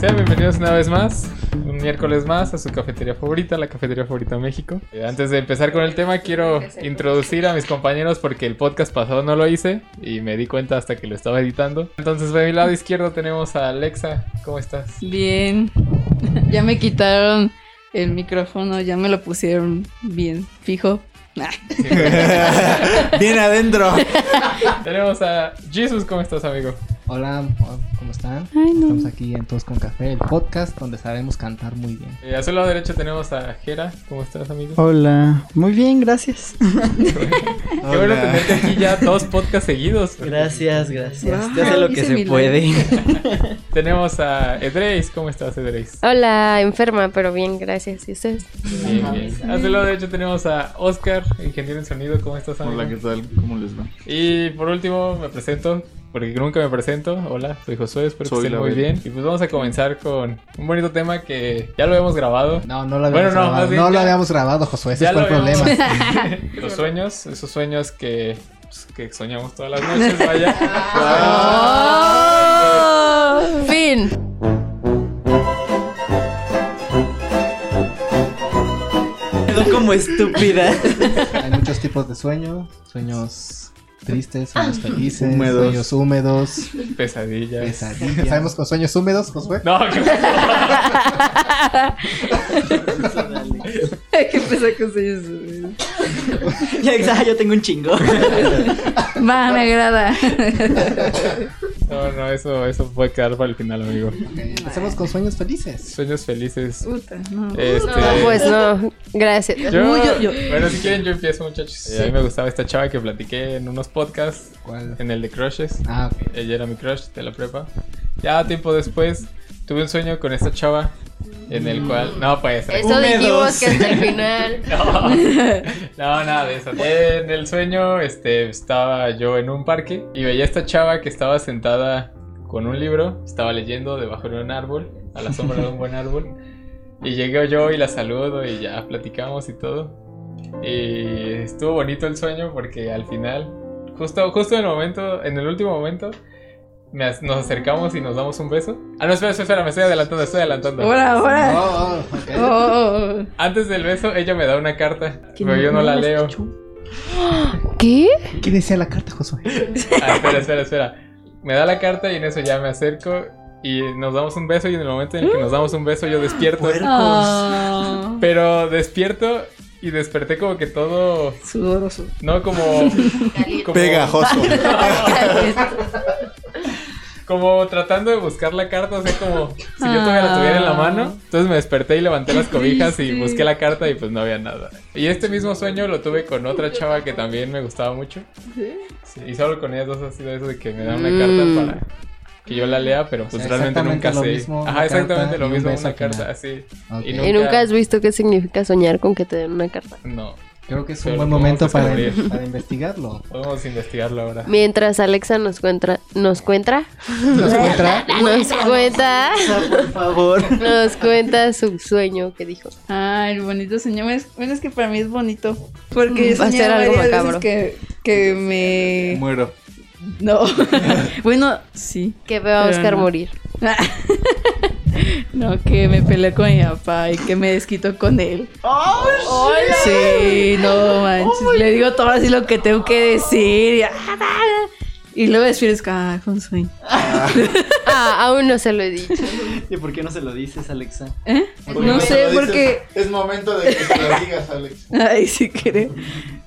Sean bienvenidos una vez más, un miércoles más a su cafetería favorita, la cafetería favorita de México. Eh, antes de empezar con el tema, quiero introducir a mis compañeros porque el podcast pasado no lo hice y me di cuenta hasta que lo estaba editando. Entonces, de mi lado izquierdo tenemos a Alexa. ¿Cómo estás? Bien. ya me quitaron el micrófono, ya me lo pusieron bien fijo. Bien adentro. tenemos a Jesus. ¿Cómo estás, amigo? Hola, ¿cómo están? Estamos aquí en Todos con Café, el podcast donde sabemos cantar muy bien. Eh, a su lado derecho tenemos a Jera. ¿Cómo estás, amigo? Hola, muy bien, gracias. Qué bueno tenerte aquí ya dos podcasts seguidos. Gracias, gracias. ya sé lo que se puede. tenemos a Edreis. ¿Cómo estás, Edreis? Hola, enferma, pero bien, gracias. ¿Y ustedes? Bien, bien. A su lado derecho tenemos a Oscar, ingeniero en sonido. ¿Cómo estás, amigo? Hola, ¿qué tal? ¿Cómo les va? Y por último, me presento porque nunca me presento. Hola, soy Josué, espero que estén muy bien. Y pues vamos a comenzar con un bonito tema que ya lo hemos grabado. No, no lo habíamos bueno, no, grabado. no lo habíamos grabado, Josué, ese fue el problema. Los sueños, esos sueños que, pues, que soñamos todas las noches, vaya. oh, fin. como estúpida. Hay muchos tipos de sueños, sueños tristes, sueños felices, húmedos. sueños húmedos, pesadillas. Pesadillas. ¿Sabemos con sueños húmedos, Josué? No, ¿qué ¿Qué pasa con sueños húmedos? ya, yo tengo un chingo. Va, me agrada. No, no, eso, eso puede quedar para el final, amigo. Hacemos con sueños felices. Sueños felices. Puta, no. Este... no pues no. Gracias. Yo, Bueno, si quieren, yo empiezo, muchachos. a mí me gustaba esta chava que platiqué en unos podcasts. ¿Cuál? En el de Crushes. Ah, ok. Ella era mi crush de la prepa. Ya tiempo después, tuve un sueño con esta chava. En el cual. No, pues. Eso dijimos que hasta el final. no, no, nada de eso. En el sueño, este, estaba yo en un parque y veía a esta chava que estaba sentada con un libro, estaba leyendo debajo de un árbol, a la sombra de un buen árbol. Y llegué yo y la saludo y ya platicamos y todo. Y estuvo bonito el sueño porque al final, justo, justo en el momento, en el último momento, nos acercamos y nos damos un beso. Ah, no, espera, espera, me estoy adelantando, estoy adelantando. Ahora, ahora. Oh, oh, oh, Antes del beso, ella me da una carta, pero yo no la leo. ¿Qué? ¿Qué decía la carta, Josué? Ah, espera, espera, espera. Me da la carta y en eso ya me acerco y nos damos un beso y en el momento en el que nos damos un beso yo despierto. Oh. Pero despierto y desperté como que todo... Sudoroso. No, como... como... Pegajoso. Como tratando de buscar la carta, o sea, como si yo todavía la tuviera en la mano. Entonces me desperté y levanté las cobijas y busqué la carta y pues no había nada. Y este mismo sueño lo tuve con otra chava que también me gustaba mucho. ¿Sí? Y solo con ellas dos ha sido eso de que me dan una carta para que yo la lea, pero pues O sea, realmente nunca sé. mismo, Ajá, exactamente carta lo mismo, una carta, así. ¿Y nunca has visto qué significa soñar con que te den una carta? No, Creo que es Pero un buen momento para, para investigarlo. podemos investigarlo ahora. Mientras Alexa nos cuenta, nos cuenta, ¿Nos cuenta? nos cuenta, por favor. nos cuenta su sueño que dijo. Ah, el bonito sueño. Bueno, es- que para mí es bonito. Porque Va a ser algo macabro. que, que me. Muero. No. bueno, sí. Que veo a Oscar no. morir. No, que me peleé con mi papá y que me desquito con él. Sí, no manches. Le digo todo así lo que tengo que decir. Y, y luego despiertas, ah, fue un sueño. Ah, aún no se lo he dicho. ¿Y por qué no se lo dices, Alexa? ¿Eh? ¿Por qué No sé, porque. Es momento de que se lo digas, Alex. Ay, sí creo.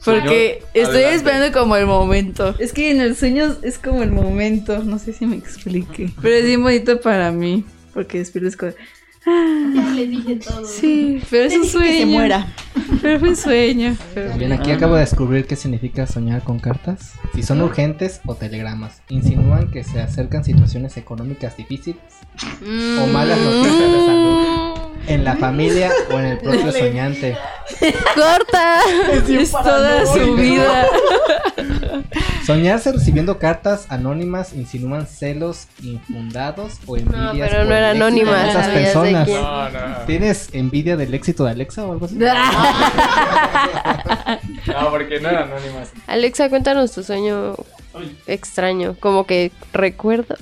Porque estoy adelante. esperando como el momento. Es que en el sueño es como el momento. No sé si me explique. Pero es bien bonito para mí. Porque despiertas con. Ya le dije todo. Sí, pero es un sueño. Que se muera. Pero fue un sueño. Pero- También aquí acabo de descubrir qué significa soñar con cartas. Si son urgentes o telegramas. Insinúan que se acercan situaciones económicas difíciles o malas noticias de salud en la familia o en el propio soñante. Corta. Es toda su vida. Soñarse recibiendo cartas anónimas insinúan celos infundados o envidias. pero por no era anónima, de esas personas. No, no. ¿Tienes envidia del éxito de Alexa o algo así? No, porque no eran anónimas. Alexa, cuéntanos tu sueño extraño. Como que recuerdo.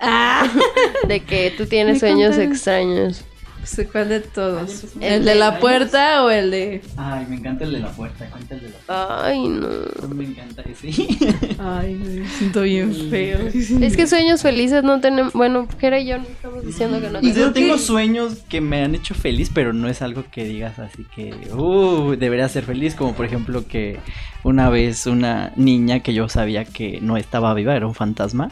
Ah, De que tú tienes sueños contaron. extraños. Pues, ¿cuál de todos? El ¿El de la puerta o el de.? Ay, me encanta el de la puerta. Cuenta el de la puerta. Ay, no. Me encanta ese. Ay, me siento bien feo. Es que sueños felices no tenemos. Bueno, Jera y yo no estamos diciendo que no Y yo tenemos. tengo sueños que me han hecho feliz, pero no es algo que digas así que, uh, debería ser feliz. Como por ejemplo que una vez una niña que yo sabía que no estaba viva, era un fantasma,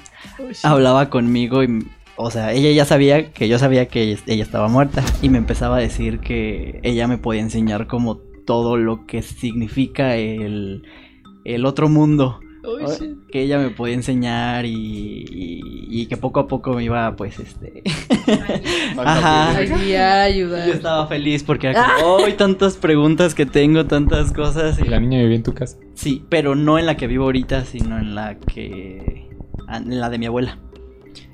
hablaba conmigo y, o sea, ella ya sabía que yo sabía que ella, estaba muerta y me empezaba a decir que ella me podía enseñar como todo lo que significa el, el otro mundo. que ella me podía enseñar y, y- y que poco a poco me iba pues este Ajá. Ay, guiar, ayudar. yo estaba feliz porque era como, "Ay, tantas preguntas que tengo tantas cosas Y la niña vivía en tu casa. sí pero no en la que vivo ahorita sino en la que en la de mi abuela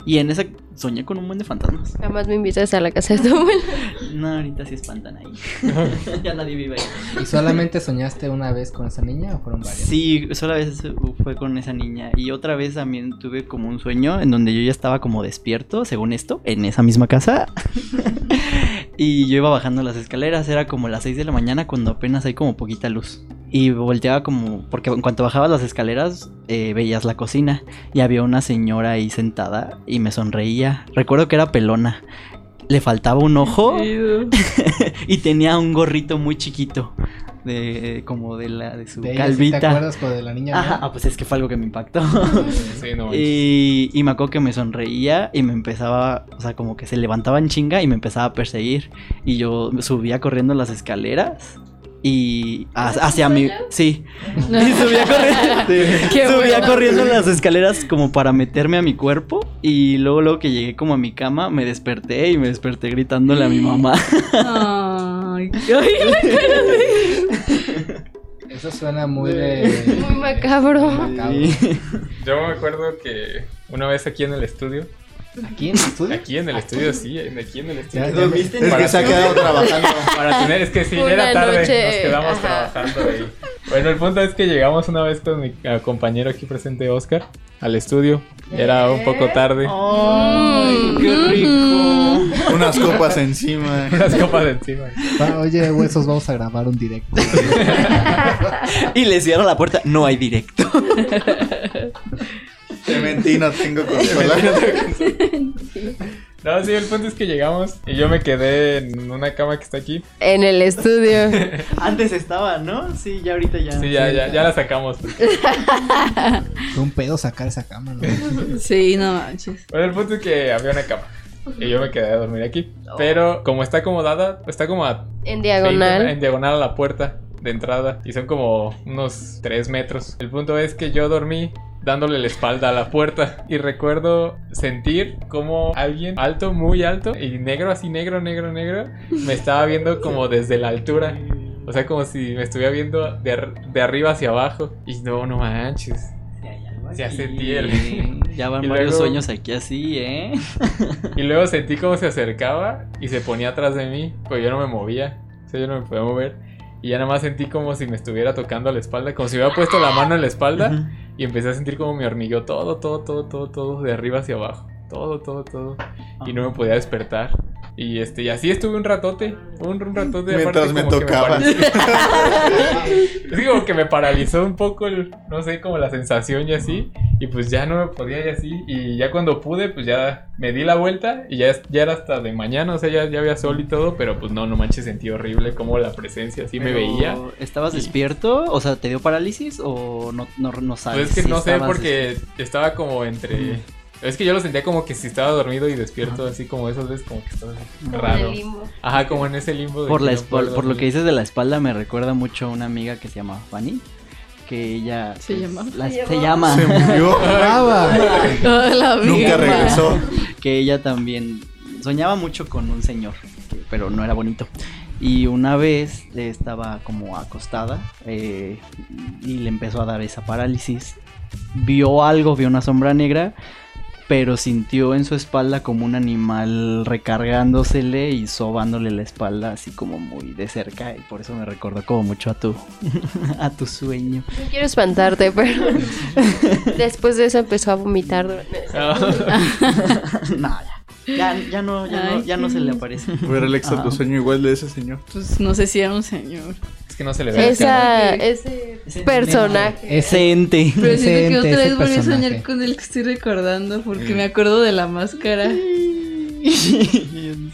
y en esa soñé con un buen de fantasmas Jamás me invitas a la casa de tu abuela. no ahorita sí espantan ahí ya nadie vive ahí ¿Y solamente soñaste una vez con esa niña o fueron varias? Sí, sola vez fue con esa niña. Y otra vez también tuve como un sueño en donde yo ya estaba como despierto, según esto, en esa misma casa. y yo iba bajando las escaleras, era como las 6 de la mañana cuando apenas hay como poquita luz. Y volteaba como, porque en cuanto bajabas las escaleras eh, veías la cocina y había una señora ahí sentada y me sonreía. Recuerdo que era pelona. Le faltaba un ojo y tenía un gorrito muy chiquito. De, como de la de su ¿De ella sí calvita. ¿Te acuerdas con de la niña? Ajá, ah, pues es que fue algo que me impactó. Sí, no y, y me acuerdo que me sonreía y me empezaba, o sea, como que se levantaba en chinga y me empezaba a perseguir. Y yo subía corriendo las escaleras y ha- hacia mi... Sí. Y subía corriendo, Qué subía bueno. corriendo las escaleras como para meterme a mi cuerpo y luego luego que llegué como a mi cama me desperté y me desperté gritándole a mi mamá. Ay, ay, Eso suena muy de... Muy macabro. macabro. Yo me acuerdo que una vez aquí en el estudio, ¿Aquí en el estudio? aquí en el estudio, sí, aquí en el estudio. Ya, ya me- Es que se ha quedado trabajando. Para tener, es que sí, Una era tarde, noche, nos quedamos ajá. trabajando ahí. Bueno, el punto es que llegamos una vez con mi eh, compañero aquí presente, Oscar, al estudio. Era un poco tarde, ¡Ay, qué rico! Unas copas encima. unas copas encima. Va, Oye, huesos, vamos a grabar un directo. Y le cierro la puerta, no hay directo. Te mentí, no tengo consola. No, sí, el punto es que llegamos y yo me quedé en una cama que está aquí. En el estudio. Antes estaba, ¿no? Sí, ya ahorita ya. Sí, ya, ya, ya la sacamos. Fue un pedo sacar esa cama, ¿no? Sí, no manches. Bueno, el punto es que había una cama. Y yo me quedé a dormir aquí. Pero como está acomodada, está como a En 20 diagonal. en diagonal a la puerta de entrada. Y son como unos 3 metros. El punto es que yo dormí dándole la espalda a la puerta. Y recuerdo sentir como alguien alto, muy alto, y negro, así negro, negro, negro, me estaba viendo como desde la altura. O sea, como si me estuviera viendo de, ar- de arriba hacia abajo. Y no, no manches. Ya sentí el- Ya van Y varios luego- sueños aquí así, ¿eh? Y luego sentí como se acercaba y se ponía atrás de mí, pues yo no me movía, o sea, yo no me podía mover. Y ya nada más sentí como si me estuviera tocando la espalda, como si me hubiera puesto la mano en la espalda y empecé a sentir como me hormigueó todo, todo, todo, todo, todo, de arriba hacia abajo. Todo, todo, todo. Y no me podía despertar. Y este, y así estuve un ratote, un, un ratote. Mientras aparte me como que tocaba. es como que me paralizó un poco, el, no sé, como la sensación y así. Y pues ya no me podía y así. Y ya cuando pude, pues ya me di la vuelta y ya, ya era hasta de mañana, o sea, ya, ya había sol y todo. Pero pues no, no manches, sentí horrible como la presencia así me veía. ¿Estabas Y- despierto? O sea, ¿te dio parálisis o no, no, no sabes? Pues es que si no sé porque estaba como entre... Es que yo lo sentía como que si estaba dormido y despierto, así como esas veces como que estaba raro. el limbo. Ajá, como en ese limbo. de Por, la no por lo que dices de la espalda me recuerda mucho a una amiga que se llama Fanny. Que ella... ¿Se pues, llama? la- Se se llama. Se murió. ¡Brava! la Nunca regresó. que ella también soñaba mucho con un señor, pero no era bonito. Y una vez estaba como acostada eh, y le empezó a dar esa parálisis. Vio algo, vio una sombra negra, pero sintió en su espalda como un animal recargándosele y sobándole la espalda así como muy de cerca y por eso me recordó como mucho a tu a tu sueño. No quiero espantarte, pero después de eso empezó a vomitar. no, ya, ya, ya no, ya, no, ya no se le aparece. Fue Alexa, tu sueño igual de ese señor. Pues no sé si era un señor. Es que no se le ve. Esa, que- ese Ese personaje. Ese ente. Pero siento que ente, otra ese vez volví a soñar con el que estoy recordando porque me acuerdo de la máscara.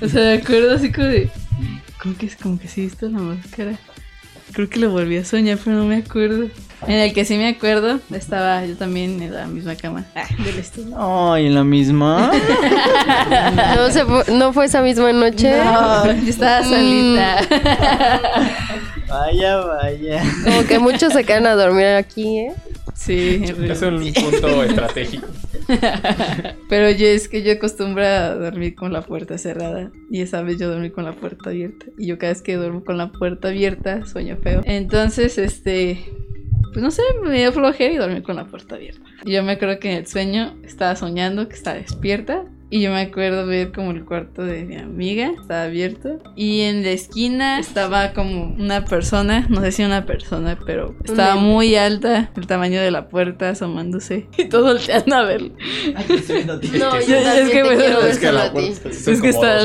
O sea, me acuerdo así como de. ¿Cómo que, como que sí visto la máscara? Creo que lo volví a soñar, pero no me acuerdo. En el que sí me acuerdo, estaba yo también en la misma cama ah, del estudio. Ay, en la misma. No, se fue, no fue esa misma noche. No, yo estaba solita. Vaya, vaya. Como que muchos se quedan a dormir aquí, ¿eh? Sí, Es un punto estratégico. pero yo es que yo acostumbro a dormir con la puerta cerrada y esa vez yo dormí con la puerta abierta y yo cada vez que duermo con la puerta abierta sueño feo. Entonces, este, pues no sé, me dio flojera y dormí con la puerta abierta. Y yo me acuerdo que en el sueño estaba soñando que estaba despierta y yo me acuerdo ver como el cuarto de mi amiga estaba abierto y en la esquina estaba como una persona, no sé si una persona, pero estaba muy alta, el tamaño de la puerta asomándose y todos volteando a verlo. No, que- yo es que es la puerta Es como está-.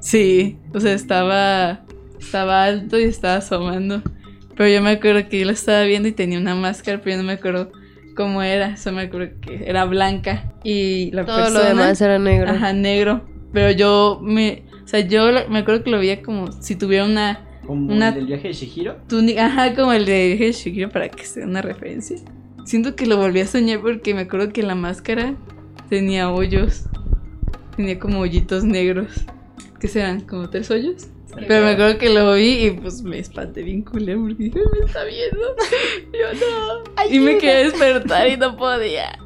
Sí, o sea, estaba estaba alto y estaba asomando. Pero yo me acuerdo que yo lo estaba viendo y tenía una máscara, pero yo no me acuerdo cómo era. Solo me acuerdo que era blanca y la Todo persona lo demás era negro. ajá, negro. Pero yo me, o sea, yo me acuerdo que lo veía como si tuviera una Como Una- el del viaje de Shihiro. túnica, ajá, como el de Shikiro para que sea una referencia. Siento que lo volví a soñar porque me acuerdo que la máscara tenía hoyos. Tenía como hoyitos negros. ¿Qué serán? ¿Como tres hoyos? Pero me acuerdo que lo vi y pues me espanté bien culero porque dije, me está viendo. Yo no. Y me quería despertar y no podía.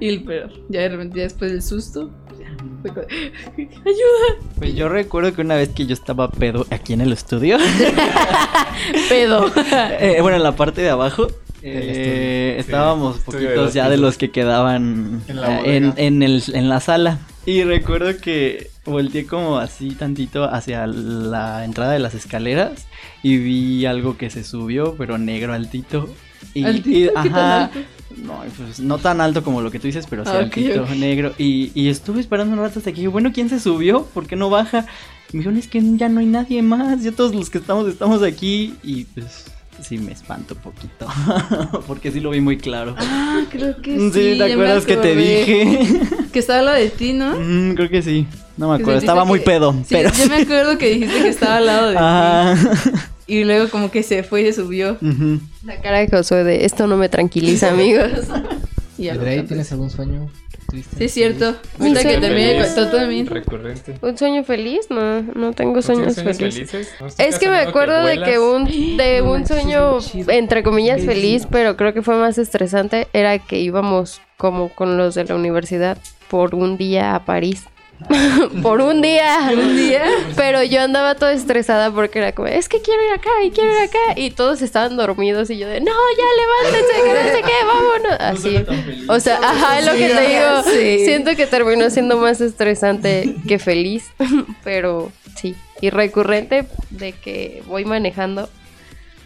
Y pero ya de repente ya después del susto, pues, ya, fue como, ayuda. Pues yo recuerdo que una vez que yo estaba pedo aquí en el estudio, Pedo. eh, bueno, en la parte de abajo, El eh, estábamos poquitos ya de los que quedaban En la eh, en, el, en la sala. Y recuerdo que volteé como así tantito hacia la entrada de las escaleras y vi algo que se subió, pero negro altito. Y, ¿Altito? y- ¿Qué tan ajá, alto? no, pues no tan alto como lo que tú dices, pero sí Ah, altito, negro. Y, y estuve esperando un rato hasta que dije, bueno, ¿quién se subió? ¿Por qué no baja? Y me dijeron, es que ya no hay nadie más, ya todos los que estamos estamos aquí. Y pues sí me espanto un poquito, porque sí lo vi muy claro. Ah, creo que Sí, sí. ¿te acuerdas que te dije? Que estaba al lado de ti, ¿no? Mm, creo que sí. No me acuerdo, estaba muy pedo, Sí, pero... yo me acuerdo que dijiste que estaba al lado de Ah, ti. Y luego como que se fue y se subió. ujú. La cara de Josué de esto no me tranquiliza, amigos. Y ya ¿Y lo Drey, cambié. tienes algún sueño triste? Sí, es cierto. Un Ahorita que termine contar también. Recurrente. ¿Un sueño feliz? No, no tengo ¿No sueños, felices. ¿No estás Es que me acuerdo de que un de No un sueño entre comillas feliz, pero creo que fue más estresante era que íbamos como con los de la universidad por un día a París. por un día. Un día. Pero yo andaba toda estresada porque era como, es que quiero ir acá y quiero ir acá. Y todos estaban dormidos y yo de, no, ya levántense, que no sé qué, vámonos. Así. O sea, ajá, es lo que te digo. Sí. Siento que terminó siendo más estresante que feliz. Pero sí. Y recurrente de que voy manejando,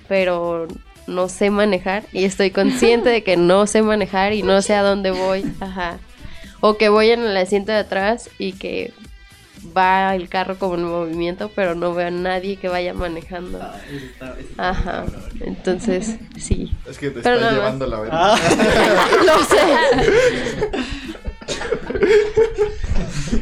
pero no sé manejar. Y estoy consciente de que no sé manejar y no sé a dónde voy. Ajá. O que voy en el asiento de atrás y que va el carro como en movimiento, pero no veo a nadie que vaya manejando. Ajá. Entonces, sí. Es que te Pero está nada más. llevando la verga. Lo sé.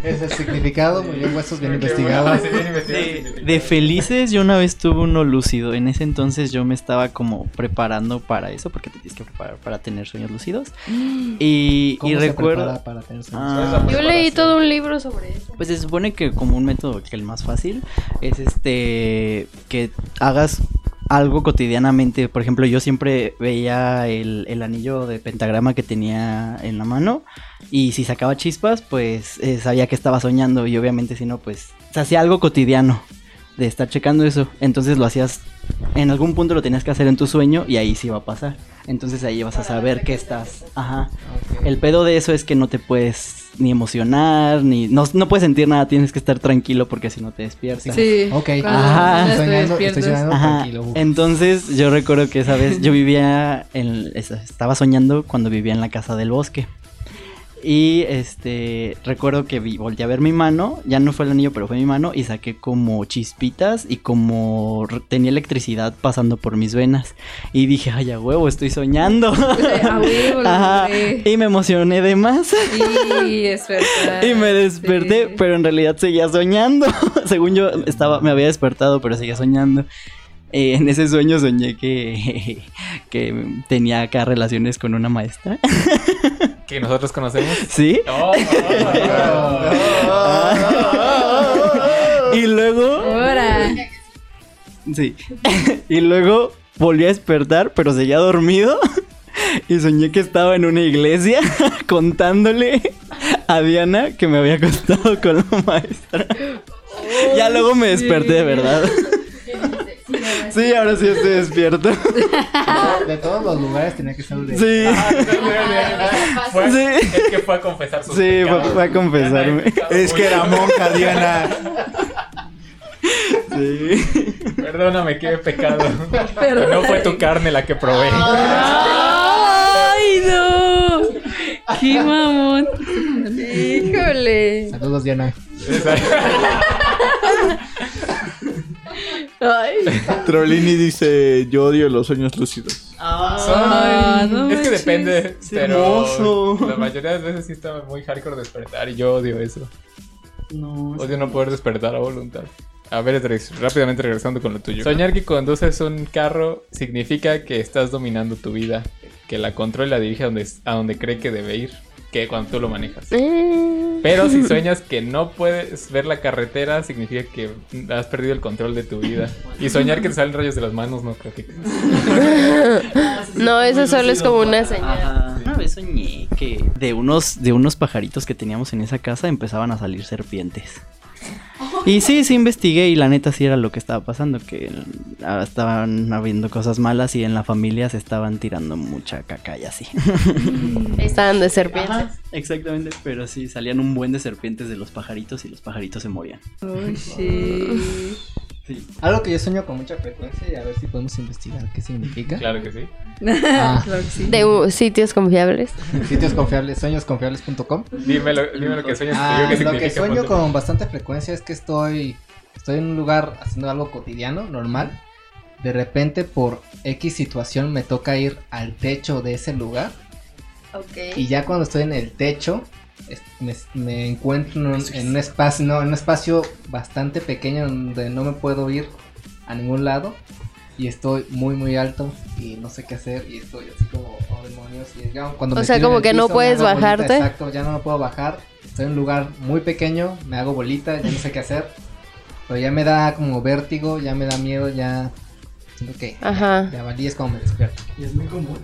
Es el significado, muy bien, huesos bien investigados. De, felices, yo una vez tuve uno lúcido. En ese entonces yo me estaba como preparando para eso, porque te tienes que preparar para tener sueños lúcidos. Y, ¿Cómo y se recuerdo. para tener sueños? Ah, Yo leí todo un libro sobre eso. Pues se supone que como un método que el más fácil es este que hagas algo cotidianamente. Por ejemplo, yo siempre veía el, el anillo de pentagrama que tenía en la mano y si sacaba chispas, pues eh, sabía que estaba soñando y obviamente si no, pues se hacía algo cotidiano. de estar checando eso. Entonces lo hacías, en algún punto lo tenías que hacer en tu sueño y ahí sí va a pasar. Entonces ahí vas a saber que estás, ajá. El pedo de eso es que no te puedes ni emocionar, ni no, no puedes sentir nada, tienes que estar tranquilo porque si no te despiertas. Sí. Ok. Ajá. Soñando, estoy soñando Ajá. tranquilo. Entonces yo recuerdo que esa vez yo vivía en estaba soñando cuando vivía en la casa del bosque. Y este recuerdo que vi, volteé a ver mi mano, ya no fue el anillo, pero fue mi mano y saqué como chispitas y como tenía electricidad pasando por mis venas y dije, "Ay, a huevo, estoy soñando." A huevo, lo Ajá. Y me emocioné de más. Y es verdad. Y me desperté, Sí. pero en realidad seguía soñando. Según yo estaba, me había despertado, pero seguía soñando. Eh, en ese sueño soñé que, que tenía acá relaciones con una maestra. Que nosotros conocemos. ¿Sí? Oh, oh, oh. Y luego, Ahora. sí. Y luego volví a despertar, pero seguía dormido. Y soñé que estaba en una iglesia contándole a Diana que me había acostado con la maestra. Ya luego me desperté de verdad. Sí, ahora sí estoy despierto. De todos los lugares tenía que ser de. Sí. Fue Sí. el que fue a confesar sus Sí, fue, pecados. fue a confesarme. Es que era monja, Diana. Sí. Perdóname he pecado. Perdón. No fue tu carne la que probé. ¡Ay, no! ¡Qué mamón! Híjole. Saludos, Diana. Ay. Trolini dice: Yo odio los sueños lúcidos. Ay, no es que manches. depende, pero hermoso. la mayoría de las veces sí está muy hardcore despertar y yo odio eso. No. Odio no poder despertar a voluntad. A ver, Drex, rápidamente regresando con lo tuyo. Soñar que conduces un carro significa que estás dominando tu vida, que la controla y la dirige a donde, a donde cree que debe ir, que cuando tú lo manejas. Eh, Pero si sueñas que no puedes ver la carretera, significa que has perdido el control de tu vida. Y soñar que te salen rayos de las manos, no creo que... No, eso solo es como una señal. Ajá. Una vez soñé que de unos, de unos pajaritos que teníamos en esa casa empezaban a salir serpientes. Y sí, sí investigué y la neta sí era lo que estaba pasando, que estaban habiendo cosas malas y en la familia se estaban tirando mucha caca y así. Estaban de serpientes. Ajá, exactamente, pero sí, salían un buen de serpientes de los pajaritos y los pajaritos se morían. Uy, sí. Sí. Algo que yo sueño con mucha frecuencia y a ver si podemos investigar qué significa. Claro que sí. Ah. Claro que sí. De uh, sitios confiables. Sitios confiables, sueñosconfiables.com. Dime lo, dime lo que sueñas. Ah, lo que sueño con bastante frecuencia es que estoy, estoy en un lugar haciendo algo cotidiano, normal. De repente, por X situación, me toca ir al techo de ese lugar. Y ya cuando estoy en el techo, me, me encuentro en un, en un espacio, no, en un espacio bastante pequeño donde no me puedo ir a ningún lado. Y estoy muy, muy alto y no sé qué hacer. Y estoy así como, oh demonios. Y ya cuando O me sea, como que no piso, puedes bolita, bajarte. exacto, ya no me puedo bajar. Estoy en un lugar muy pequeño, me hago bolita, ya no sé qué hacer. Pero ya me da como vértigo, ya me da miedo, ya. Siento que Ajá. ya valí, es como me despierto. Y es muy común.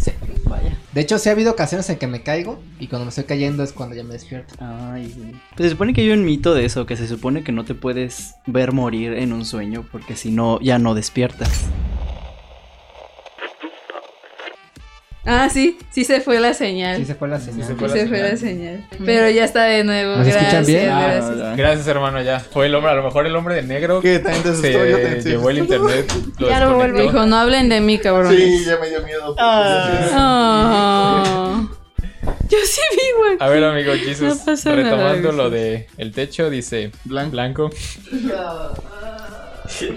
Sí. Vaya. De hecho, sí ha habido ocasiones en que me caigo y cuando me estoy cayendo es cuando ya me despierto. Ay. Pues se supone que hay un mito de eso, que se supone que no te puedes ver morir en un sueño porque si no, ya no despiertas. Ah, sí, sí se fue la señal. Sí se fue la señal. se se fue la la señal. Pero ya está de nuevo. ¿Nos escuchan gracias, bien? gracias. Gracias, hermano, ya. Fue el hombre, a lo mejor el hombre de negro. Yo también se estoy llevó el internet. Lo Ya desconectó. vuelvo. Dijo, no hablen de mí, cabrón. Sí, ya me dio miedo. Oh. Yo sí vi, güey. A ver, amigo Jesus, No pasa nada, retomando lo de el techo, dice Blanco. Blanco.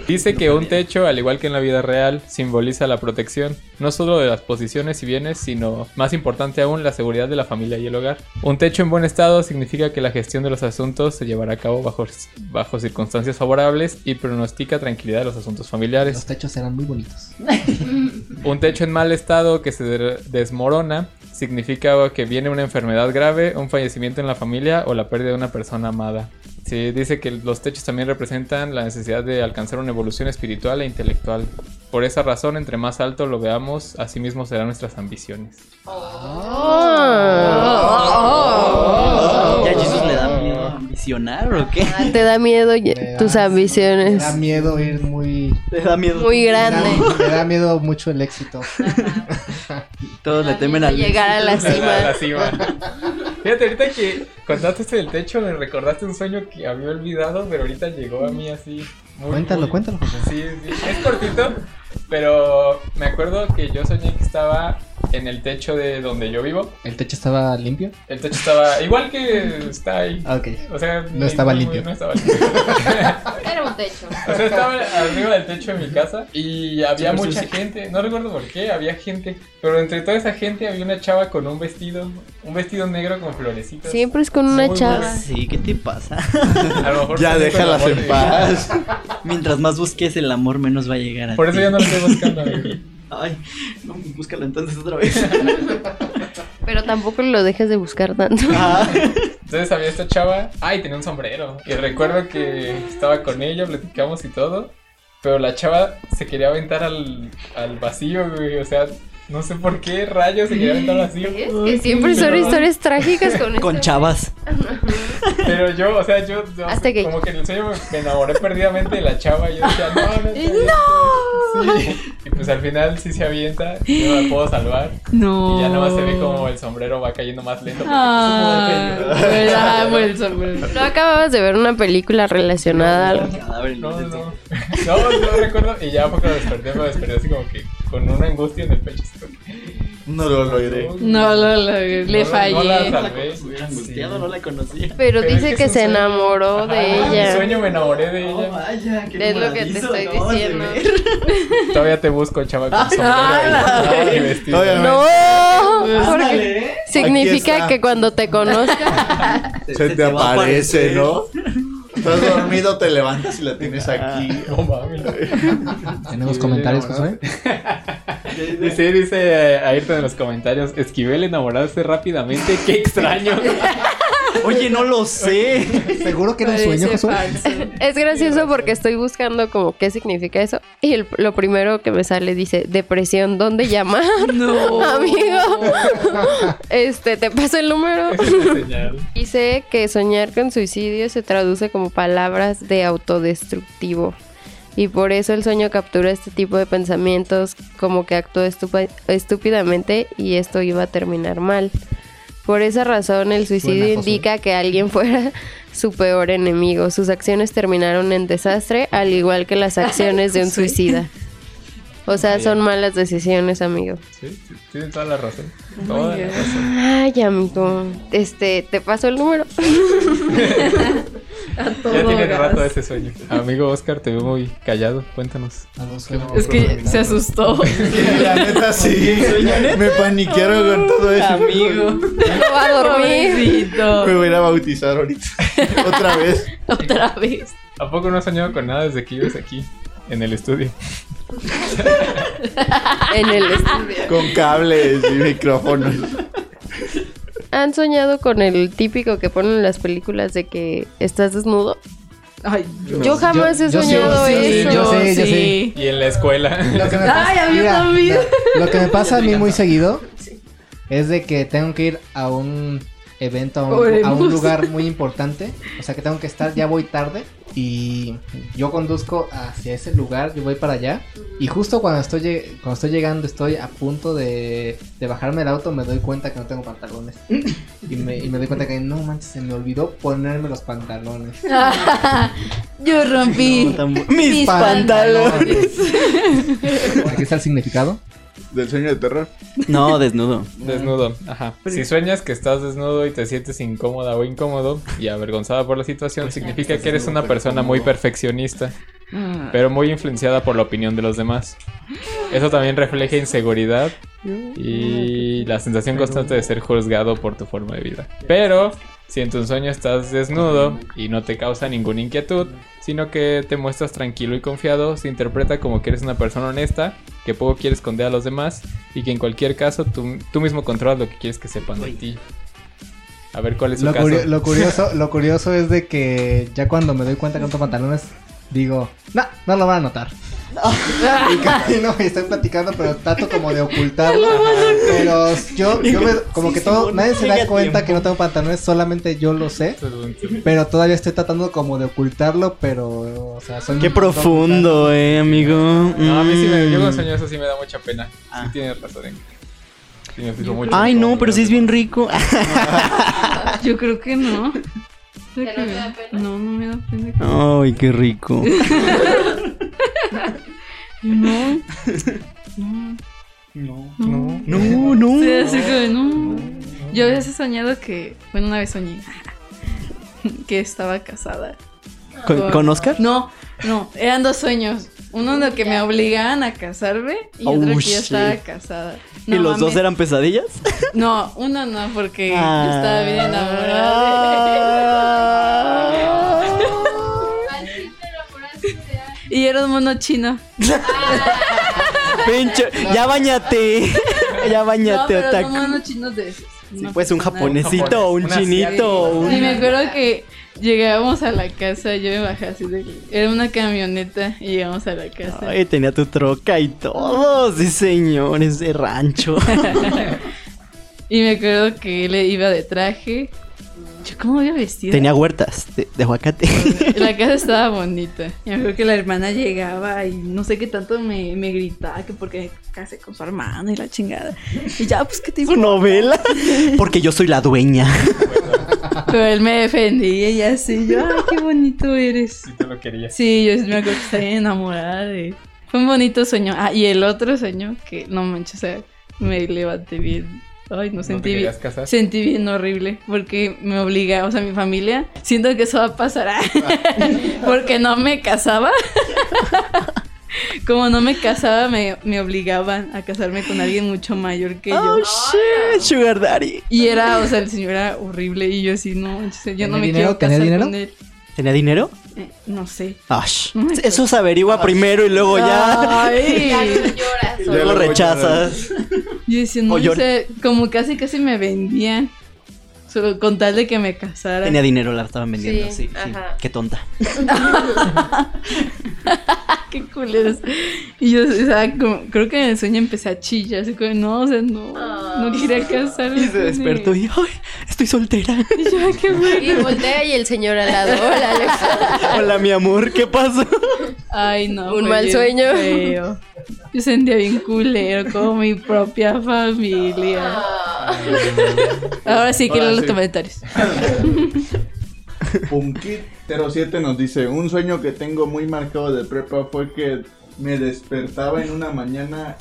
Dice que un techo, al igual que en la vida real, simboliza la protección, no solo de las posiciones y bienes, sino, más importante aún, la seguridad de la familia y el hogar. Un techo en buen estado significa que la gestión de los asuntos se llevará a cabo bajo, bajo circunstancias favorables y pronostica tranquilidad de los asuntos familiares. Los techos eran muy bonitos. Un techo en mal estado que se de- desmorona significa que viene una enfermedad grave, un fallecimiento en la familia o la pérdida de una persona amada. Sí, dice que los techos también representan la necesidad de alcanzar una evolución espiritual e intelectual. Por esa razón, entre más alto lo veamos, así mismo serán nuestras ambiciones. Oh. Ya a Jesus le da miedo. ambicionar o qué? Ah, ¿Te da miedo da- tus ambiciones? da miedo ir muy... Te da miedo. Muy da, grande. me da miedo mucho el éxito. Todos le temen al Llegar a la a cima. Fíjate, ahorita que contaste esto del techo, me recordaste un sueño que había olvidado, pero ahorita llegó a mí así. muy- Cuéntalo, muy- cuéntalo. Sí, sí, es cortito, pero me acuerdo que yo soñé que estaba en el techo de donde yo vivo. ¿El techo estaba limpio? El techo estaba igual que está ahí. Ah, Ok. O sea, No estaba muy- limpio. No estaba limpio. Era un techo. O sea, estaba arriba del techo de mi casa y había mucha gente. No recuerdo por qué, había gente. Pero entre toda esa gente había una chava con un vestido, un vestido negro con florecitas. Siempre es con una Muy chava. Sí, ¿qué te pasa? A lo mejor Ya déjalas en paz. Mientras más busques el amor, menos va a llegar a Por ti. eso ya no lo estoy buscando. amigo. Ay, no, búscalo entonces otra vez. Pero tampoco lo dejes de buscar tanto. Ah. Entonces había esta chava. Ay, tenía un sombrero. Y recuerdo que estaba con ella, platicamos y todo. Pero la chava se quería aventar al, al vacío, güey. O sea, no sé por qué rayos se quería aventar. Es que siempre son historias trágicas con Con este- chavas. Pero yo, o sea, yo, yo Hasta que- como que en el sueño me, enamoré perdidamente de la chava y yo decía, no, no, avientes". Sí. Y pues al final sí se avienta, yo no la puedo salvar. No. Y ya nada más se ve como el sombrero va cayendo más lento. Ah, pues, ah, el sombrero. ¿No acababas de ver una película relacionada en No, el no, no, no recuerdo. Y ya porque lo desperté, me desperté así como que con una angustia en el pecho. que, No lo logré. No, lo logré, le No, fallé. no la No la salvé. conocí, hubiera angustiado, no la conocía. Pero, Pero es dice que que, es un se sueño. enamoró de Ajá, En mi ella. sueño me enamoré de Oh, ella. vaya, qué Es lo que te estoy de diciendo. Todavía te busco, chava, con sombrero Ah, y- y vestido. Todavía No, porque significa que cuando te conozca Se te va a aparece. ¿no? Estás dormido, te levantas y la tienes aquí. No mames. ¿Tenemos comentarios, Josué? Dice, dice eh, Ayrton en los comentarios, Esquivel enamorarse rápidamente, qué extraño. Oye, no lo sé. ¿Seguro que era un sueño, falso. Es gracioso porque estoy buscando como qué significa eso y el- lo primero que me sale dice depresión, ¿dónde llamar? No. Amigo. Este, te paso el número. Señal. Dice que soñar con suicidio se traduce como palabras de autodestructivo. Y por eso el sueño captura este tipo de pensamientos como que actuó estúpidamente y esto iba a terminar mal. Por esa razón el suicidio indica que alguien fuera su peor enemigo. Sus acciones terminaron en desastre, al igual que las acciones de un suicida. O sea, son malas decisiones, amigo. Sí, tiene toda la razón. Oh Toda la razón. Ay, amigo. Este, te paso el número. A todo Ya tiene gas. rato ese sueño. Amigo Oscar, te veo muy callado. Cuéntanos. Es que se asustó. La neta sí. Me paniquearon con todo eso. Amigo. No va a dormir. Me voy a bautizar ahorita. Otra vez. Otra vez. ¿A poco no has soñado con nada desde que vives aquí? En el estudio. En el estudio. Con cables y micrófonos. ¿Han soñado con el típico que ponen en las películas de que estás desnudo? Ay, Yo jamás he yo soñado eso. yo sé, yo sé. sí. Y en la escuela. Lo que me Ay, a mí mira, también. Lo que me pasa a mí muy seguido es de que tengo que ir a un evento, a un, a un Oremos. lugar muy importante. O sea que tengo que estar, ya voy tarde. Y yo conduzco hacia ese lugar, yo voy para allá. Y justo cuando estoy, cuando estoy llegando, estoy a punto de, de bajarme del auto, me doy cuenta que no tengo pantalones. Y me, y me doy cuenta que no manches, se me olvidó ponerme los pantalones. Yo rompí No, mis pantalones. ¿Aquí está el significado? Del sueño de terror. No, desnudo. Desnudo, ajá. Si sueñas que estás desnudo y te sientes incómoda o incómodo y avergonzada por la situación, significa que eres una persona muy perfeccionista, pero muy influenciada por la opinión de los demás. Eso también refleja inseguridad y la sensación constante de ser juzgado por tu forma de vida. Pero si en tu sueño estás desnudo y no te causa ninguna inquietud, sino que te muestras tranquilo y confiado, se interpreta como que eres una persona honesta, que poco quiere esconder a los demás y que en cualquier caso tú, tú mismo controlas lo que quieres que sepan de ti. A ver cuál es su Lo, caso. curio- lo curioso, lo curioso es de que ya cuando me doy cuenta que no tengo pantalones, digo, no, no lo van a notar. Y casi no me estoy platicando, pero trato como de ocultarlo. Pero yo, yo me, como que todo, nadie se da cuenta tiempo. que no tengo pantalones, solamente yo lo sé. Pero todavía estoy tratando como de ocultarlo, pero, o sea, soy Qué profundo, eh, amigo. No, a mí sí me, yo Mm. con sueño eso sí me da mucha pena. Ah. Sí tienes razón. en- Sí me fijo mucho. Ay, no, pero sí es bien rico. Yo creo que no. ¿Que no te da pena? No, no me da pena. Ay, qué rico. No. No. No, No. no, no. Sí, así como, no. Yo había soñado que. Bueno, una vez soñé. Que estaba casada. ¿Con, con Oscar? No, no, eran dos sueños. Uno en el que me obligaban a casarme y otro Oh, que yo shit. estaba casada. ¿Y los dos eran pesadillas? No, uno no, porque yo Ah. estaba bien enamorada. Y era un mono chino. Pinche, ya bañate. ya No, bañate, pero otaku. no monos chinos de esos. Sí, No pues un japonesito o un Una chinito un... Y me acuerdo que llegábamos a la casa, yo me bajé así de... Era una camioneta y llegamos a la casa. Ay, tenía tu troca y todo. Sí, señor, es de rancho. Y me acuerdo que él iba de traje. Yo cómo había vestido. tenía huertas de, de aguacate. La casa estaba bonita. Y me acuerdo que la hermana llegaba y no sé qué tanto me, me gritaba que porque me casé con su hermano y la chingada. Y ya, pues, ¿qué te Su importa? novela. Porque yo soy la dueña. Pero él me defendía y así. Yo, ay, qué bonito eres. Sí, te lo quería. Sí, yo me acuerdo que estaba enamorada de... Fue un bonito sueño. Ah, y el otro sueño que, no manches, o sea, me levanté bien. Ay, no ¿No sentí te bien. querías casar? Sentí bien horrible porque me obliga, o sea, mi familia, siento que eso va a pasar ah, porque no me casaba. Como no me casaba, me, me obligaban a casarme con alguien mucho mayor que Oh, yo. shit, Sugar Daddy. Y era, o sea, el señor era horrible y yo así, no, yo no ¿Tenía me dinero? quiero ¿Tenía casar dinero? con él. ¿Tenía dinero? Eh, no sé. Ash. Eso se averigua primero y luego ya. Ay. Ya no lloras. Ya solo. Luego rechazas. Yo decía, no, O sea, como casi casi me vendían. Solo con tal de que me casara. Tenía dinero, la estaban vendiendo. Sí, Sí, sí. ajá. Qué tonta. Qué culeros. Y yo, o sea, como- creo que en el sueño empecé a chillar, así como, no, o sea, no, no quería casarme. Y se despertó y, ay, estoy soltera. Y yo, ay, qué bueno. Y voltea y el señor al lado. Hola. Hola, mi amor, ¿qué pasó? Ay, no. Un mal sueño. feo. Yo sentía bien culero, como mi propia familia. Ahora sí Ahora los sí. comentarios. Punkit07 nos dice, un sueño que tengo muy marcado de prepa fue que me despertaba en una mañana,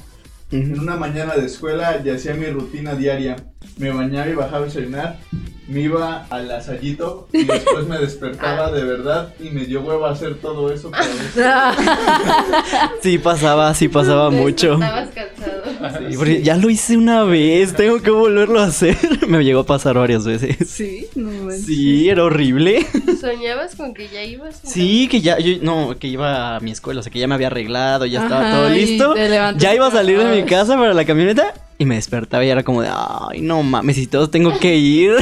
en una mañana de escuela y hacía mi rutina diaria. Me bañaba y bajaba a desayunar, me iba al asallito y después me despertaba de verdad y me dio hueva hacer todo eso. vez. Sí pasaba, sí pasaba mucho. Estabas. Sí, porque ya lo hice una vez, tengo que volverlo a hacer. Me llegó a pasar varias veces. Sí, no manches. Sí, era horrible. ¿Soñabas con que ya ibas? Sí, que ya, yo, no, que iba a mi escuela, o sea, que ya me había arreglado, ya estaba Ajá, todo listo. Ya iba a salir de mi casa para la camioneta y me despertaba y era como de, ay, no mames, si todos tengo que ir.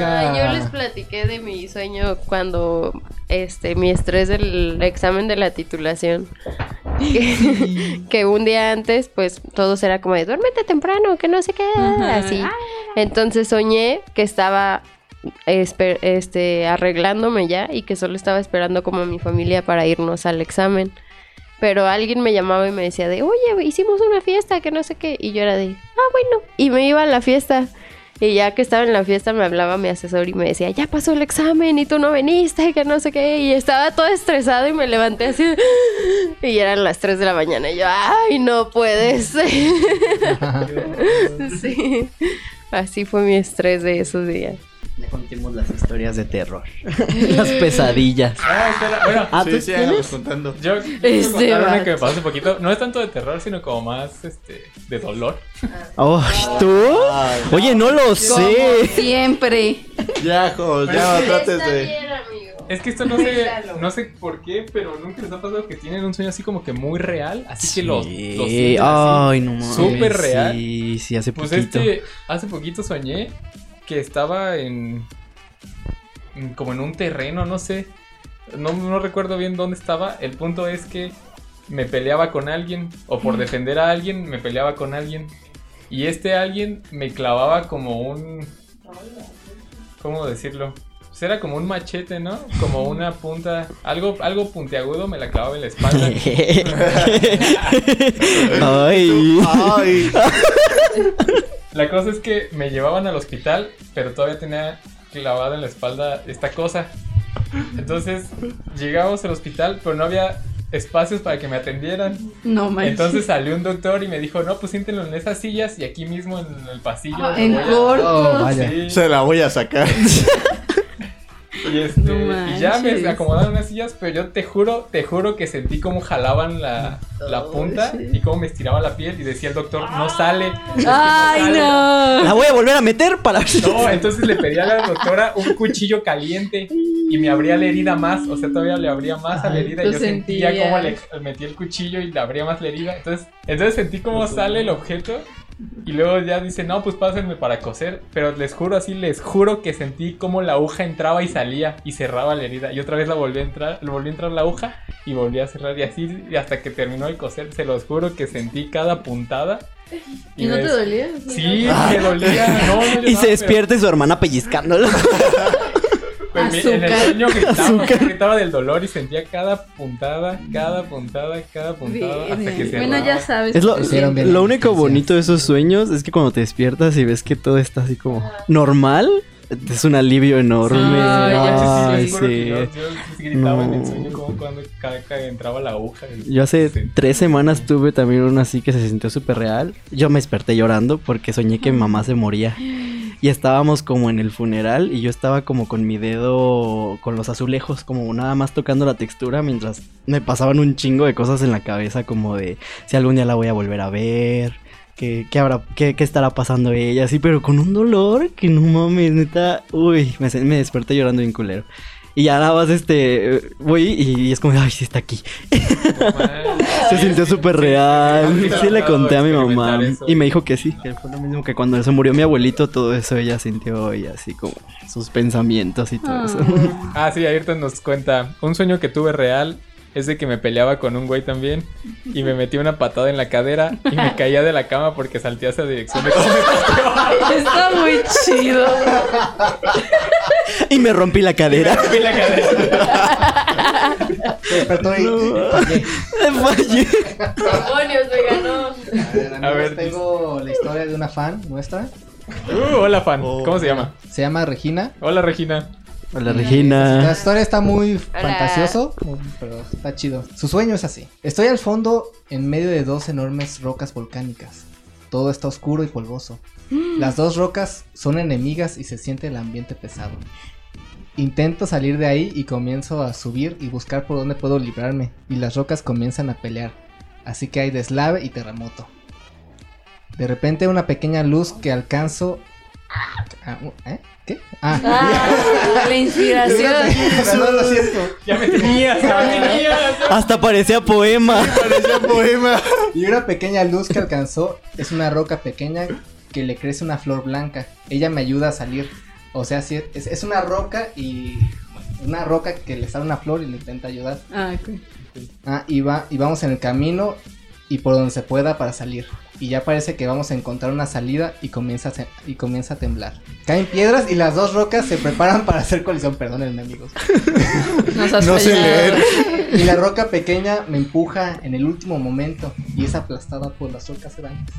Ay, yo les platiqué de mi sueño cuando este mi estrés del examen de la titulación. Que, que un día antes, pues todos era como de duérmete temprano, que no sé qué, Ajá. así. Entonces soñé que estaba este arreglándome ya y que solo estaba esperando como a mi familia para irnos al examen. Pero alguien me llamaba y me decía de, oye, hicimos una fiesta, que no sé qué. Y yo era de, ah, bueno. Y me iba a la fiesta. Y ya que estaba en la fiesta me hablaba mi asesor y me decía, ya pasó el examen y tú no viniste, que no sé qué. Y estaba todo estresado y me levanté así. Y eran las 3 de la mañana. Y yo, ay, no puede ser. sí. Así fue mi estrés de esos días. Ya contemos las historias de terror. las pesadillas. Ah, espera, bueno. Ah, Sí, ¿tú sí, contando. Yo Este quiero contar una que me pasó hace poquito. No es tanto de terror, sino como más este, de dolor. Oh, ¿tú? Oye, no lo Como sé. siempre. Ya, jo, ya no trates de... Es que esto no sé, no sé por qué, pero nunca les ha pasado que tienen un sueño así como que muy real. Así que los, los así. Ay, no mames. súper real. Sí, sí, hace Pues poquito. este, hace poquito soñé que estaba en, en- como en un terreno, no sé, no, no recuerdo bien dónde estaba. El punto es que me peleaba con alguien o por defender a alguien me peleaba con alguien y este alguien me clavaba como un ¿cómo decirlo? Pues era como un machete, ¿no? Como una punta, algo algo puntiagudo me la clavaba en la espalda. Ay. Ay, La cosa es que me llevaban al hospital, pero todavía tenía clavada en la espalda esta cosa. Entonces llegamos al hospital, pero no había espacios para que me atendieran. No manches. Entonces salió un doctor y me dijo, no, pues siéntenlo en esas sillas y aquí mismo en el pasillo. Ah, en a-". corto. Oh, vaya. Sí. se la voy a sacar. Y, este, No y ya me acomodaron unas sillas, pero yo te juro, te juro que sentí como jalaban la, la punta y cómo me estiraba la piel y decía el doctor, no sale. es que Ay, sale". no. La voy a volver a meter para No, entonces le pedí a la doctora un cuchillo caliente y me abría la herida más, o sea, todavía le abría más a la Ay, herida y yo sentía sentías. cómo le metí el cuchillo y le abría más la herida. Entonces, entonces sentí cómo sale el objeto y luego ya dice, no, pues pásenme para coser, pero les juro así, les juro que sentí cómo la aguja entraba y salía y cerraba la herida y otra vez la volví a entrar, le volví a entrar la aguja y volví a cerrar y así y hasta que terminó de coser, se los juro que sentí cada puntada. ¿Y no me te dolía? Sí, me dolía. No, no Y lloraba, se pero- despierta y su hermana pellizcándolo. pues en el sueño gritaba, gritaba del dolor y sentía cada puntada, cada puntada, cada puntada hasta que Bien. se Bueno, ya sabes. Es lo, bien. lo único bonito de esos sueños es que cuando te despiertas y ves que todo está así como normal, es un alivio enorme. Ay, sí, gritaba en el No. sueño como cuando cada que entraba la aguja. Yo hace tres semanas tuve también uno así que se sintió súper real. Yo me desperté llorando porque soñé que mi mamá se moría. Y estábamos como en el funeral y yo estaba como con mi dedo con los azulejos, como nada más tocando la textura mientras me pasaban un chingo de cosas en la cabeza como de si algún día la voy a volver a ver. ¿Qué, qué habrá, qué, qué estará pasando ella? Así, pero con un dolor que no mames, neta. Uy, me, me desperté llorando bien culero. Y ya nada más, este, voy y es como, ay, sí está aquí. Se sintió súper real. Sí, Sí, le conté a mi mamá. eso. Y me dijo que sí, que fue lo mismo que cuando se murió mi abuelito, todo eso ella sintió y así como sus pensamientos y todo eso. Ah, sí, Ayrton nos cuenta. Un sueño que tuve real es de que me peleaba con un güey también y me metí una patada en la cadera y me caía de la cama porque salté hacia dirección de cómo me. Está muy chido. y me rompí la cadera. Rompí la cadera. Despertó y fallé. Fallé. Demonios, me ganó. A ver, amigos, A ver, tengo la historia de una fan nuestra. Uh, hola, fan. ¿Cómo se llama? Se llama Regina. Hola, Regina. Hola, La Regina. historia está muy Hola. fantasioso, pero está chido. Su sueño es así. Estoy al fondo en medio de dos enormes rocas volcánicas. Todo está oscuro y polvoso. Las dos rocas son enemigas y se siente el ambiente pesado. Intento salir de ahí y comienzo a subir y buscar por dónde puedo librarme. Y las rocas comienzan a pelear. Así que hay deslave y terremoto. De repente una pequeña luz que alcanzo... Ah, ¿Eh? ¿Qué? Ah. Ah, la inspiración. Perdón, lo siento. Ya me tenías, ya me tenías. Hasta parecía poema. Parecía poema. Y una pequeña luz que alcanzó es una roca pequeña que le crece una flor blanca. Ella me ayuda a salir. O sea, sí, es, es una roca y una roca que le sale una flor y le intenta ayudar. Ah, ok. Ah, y, va, y vamos en el camino y por donde se pueda para salir. Y ya parece que vamos a encontrar una salida y comienza a, y comienza a temblar. Caen piedras y las dos rocas se preparan para hacer colisión. Perdónenme, amigos. Nos has No sé leer. Y la roca pequeña me empuja en el último momento y es aplastada por las rocas grandes.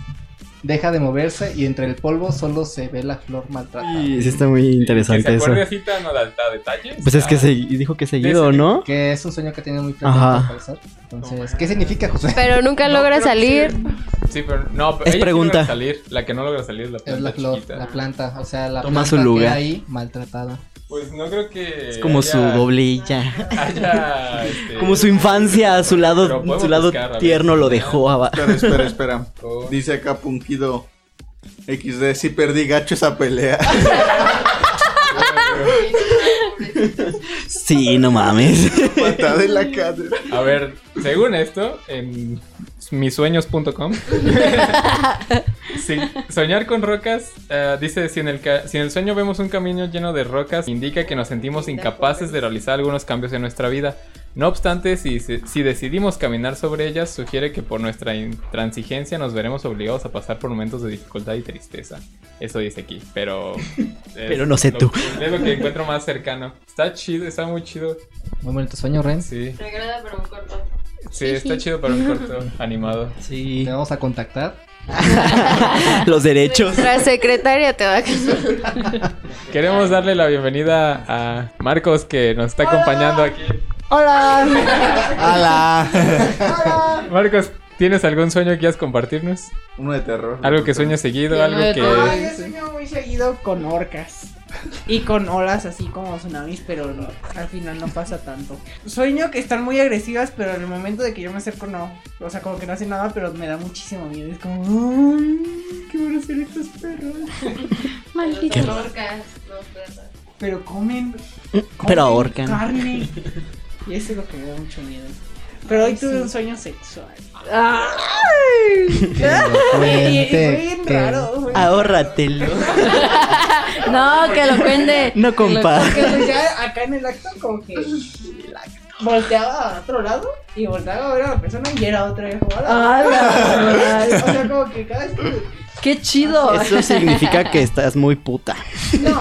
Deja de moverse y entre el polvo solo se ve la flor maltratada. Y sí está muy Que interesante se eso. así tan a, detalles. Pues es que se, dijo que seguido, ¿no? Que es un sueño que tiene muy frecuente Ajá. al parecer. Entonces, ¿qué significa, José? Pero nunca no, logra que salir. sí. Sí, pero no, pero Es ella sí pregunta. logra salir. La que no logra salir es la planta Es la flor, chiquita. la planta, o sea, la Toma planta su lugar. queda ahí maltratada. Pues no creo que. Es como su doblilla. Haya. este, Como su infancia, su Pero lado, su lado buscar, a ver. tierno lo dejó abajo. Espera, espera, espera. Oh. Dice acá Punkido XD, sí perdí gacho esa pelea. Sí, no mames. Patada en la cadera. A ver, según esto, en misueños.com, sí, soñar con rocas, eh, dice, si en, el si en el sueño vemos un camino lleno de rocas, indica que nos sentimos incapaces de realizar algunos cambios en nuestra vida. No obstante, si, si decidimos caminar sobre ellas, sugiere que por nuestra intransigencia nos veremos obligados a pasar por momentos de dificultad y tristeza. Eso dice aquí, pero... Pero no sé lo- tú. Es lo que encuentro más cercano. Está chido, está muy chido. Muy bonito sueño, Ren. Sí, Regrada, pero muy corto. sí, está chido para un corto animado. Sí. Te vamos a contactar. Los derechos. Nuestra secretaria te va a casar. Queremos darle la bienvenida a Marcos que nos está acompañando aquí. Hola. Marcos, ¿tienes algún sueño que quieras compartirnos? Uno de terror. Algo que sueñes seguido, algo que... Ah, yo sueño muy seguido con orcas. Y con olas así como tsunamis, pero no, al final no pasa tanto. Sueño que están muy agresivas, pero en el momento de que yo me acerco no. O sea, como que no hacen nada, pero me da muchísimo miedo. Es como, ¡ay! ¿Qué van a hacer estos perros? Malditas orcas, no, perras. Pero comen. Pero comen ahorcan. Carne. Y eso es lo que me da mucho miedo. Pero hoy tuve un sueño sexual. Que lo Y, y fue bien que- raro. fue- Ahórratelo. No, que lo cuente. No, compa. Porque pues ya acá en el acto como que volteaba a otro lado y volteaba a ver a la persona y era otra vez ¡Hala! O sea, como que cada vez que... ¡Qué chido! Eso significa que estás muy puta. No,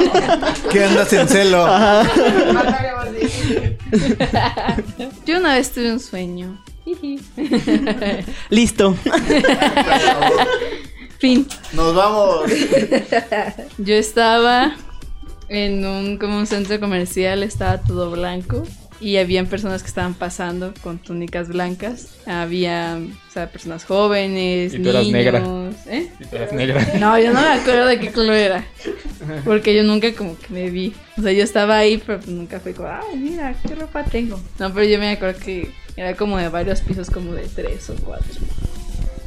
¿Qué andas en celo? de- Yo una vez tuve un sueño. Listo. Fin. Nos vamos. Yo estaba en un como un centro comercial, estaba todo blanco y habían personas que estaban pasando con túnicas blancas. Había, o sea, personas jóvenes, Y tú eras niños, negra. ¿eh? Si tú eras negra. No, yo no me acuerdo de qué color era. Porque yo nunca como que me vi. O sea, yo estaba ahí, pero pues nunca fue como, ay, mira, qué ropa tengo. No, pero yo me acuerdo que era como de varios pisos, como de tres o cuatro.